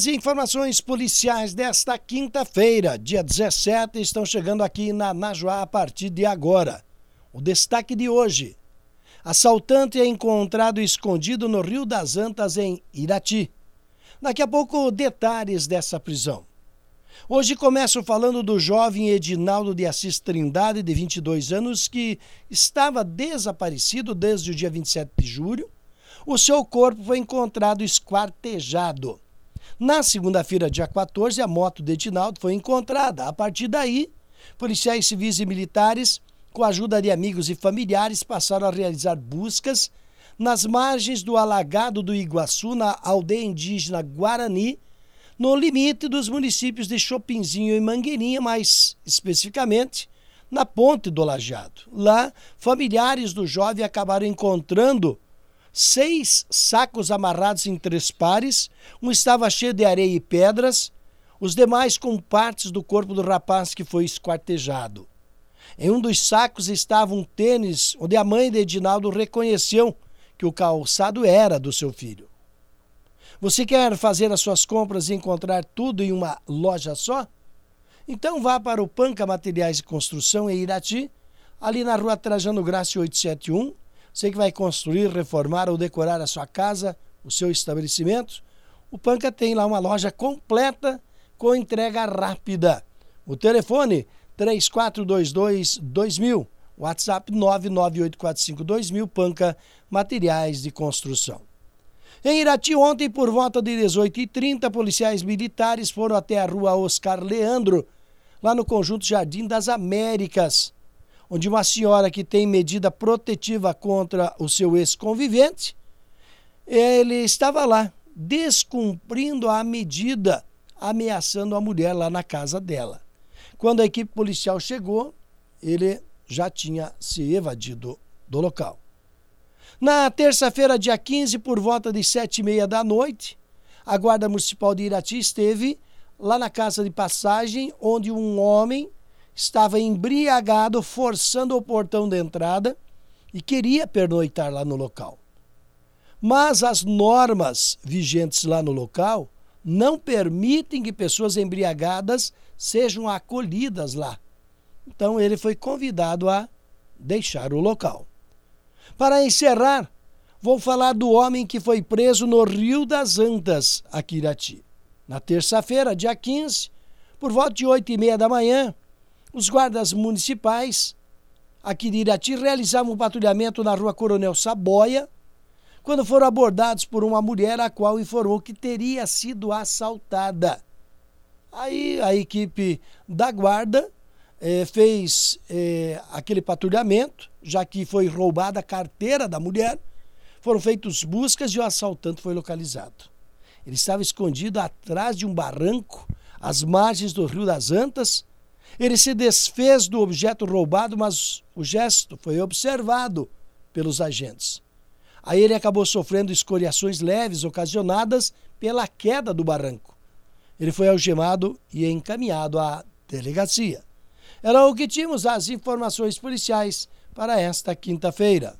As informações policiais desta quinta-feira, dia 17, estão chegando aqui na Najuá a partir de agora. O destaque de hoje: assaltante é encontrado escondido no Rio das Antas, em Irati. Daqui a pouco, detalhes dessa prisão. Hoje começo falando do jovem Edinaldo de Assis Trindade, de 22 anos, que estava desaparecido desde o dia 27 de julho. O seu corpo foi encontrado esquartejado. Na segunda-feira, dia 14, a moto de Edinaldo foi encontrada. A partir daí, policiais civis e militares, com a ajuda de amigos e familiares, passaram a realizar buscas nas margens do alagado do Iguaçu, na aldeia indígena Guarani, no limite dos municípios de Chopinzinho e Mangueirinha, mais especificamente na Ponte do Lajeado. Lá, familiares do jovem acabaram encontrando seis sacos amarrados em três pares, um estava cheio de areia e pedras, os demais com partes do corpo do rapaz que foi esquartejado. Em um dos sacos estava um tênis onde a mãe de Edinaldo reconheceu que o calçado era do seu filho. Você quer fazer as suas compras e encontrar tudo em uma loja só? Então vá para o Panca Materiais de Construção em Irati, ali na rua Trajano Graça 871, você que vai construir, reformar ou decorar a sua casa, o seu estabelecimento, o Panca tem lá uma loja completa com entrega rápida. O telefone 3422 2000, WhatsApp 99845 2000, Panca Materiais de Construção. Em Irati, ontem, por volta de 18h30, policiais militares foram até a rua Oscar Leandro, lá no conjunto Jardim das Américas, onde uma senhora que tem medida protetiva contra o seu ex-convivente, ele estava lá, descumprindo a medida, ameaçando a mulher lá na casa dela. Quando a equipe policial chegou, ele já tinha se evadido do local. Na terça-feira, dia 15, por volta de sete e meia da noite, a Guarda Municipal de Irati esteve lá na casa de passagem, onde um homem estava embriagado, forçando o portão de entrada e queria pernoitar lá no local. Mas as normas vigentes lá no local não permitem que pessoas embriagadas sejam acolhidas lá. Então ele foi convidado a deixar o local. Para encerrar, vou falar do homem que foi preso no Rio das Antas, aqui Irati. Na terça-feira, dia 15, por volta de 8 e meia da manhã, os guardas municipais aqui de Irati realizavam um patrulhamento na rua Coronel Saboia, quando foram abordados por uma mulher a qual informou que teria sido assaltada. Aí a equipe da guarda eh, fez eh, aquele patrulhamento, já que foi roubada a carteira da mulher, foram feitas buscas e o assaltante foi localizado. Ele estava escondido atrás de um barranco, às margens do Rio das Antas, ele se desfez do objeto roubado, mas o gesto foi observado pelos agentes. Aí ele acabou sofrendo escoriações leves ocasionadas pela queda do barranco. Ele foi algemado e encaminhado à delegacia. Era o que tínhamos as informações policiais para esta quinta-feira.